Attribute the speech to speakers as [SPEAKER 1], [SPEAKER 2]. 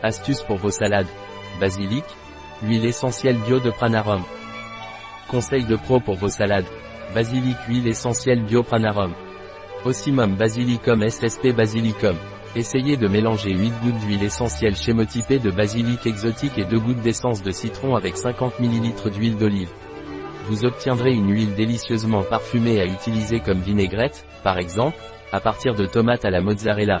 [SPEAKER 1] Astuce pour vos salades. Basilic. Huile essentielle bio de Pranarum. Conseil de pro pour vos salades. Basilic huile essentielle bio Pranarum. Ossimum Basilicum SSP Basilicum. Essayez de mélanger 8 gouttes d'huile essentielle chémotypée de basilic exotique et 2 gouttes d'essence de citron avec 50 ml d'huile d'olive. Vous obtiendrez une huile délicieusement parfumée à utiliser comme vinaigrette, par exemple, à partir de tomates à la mozzarella.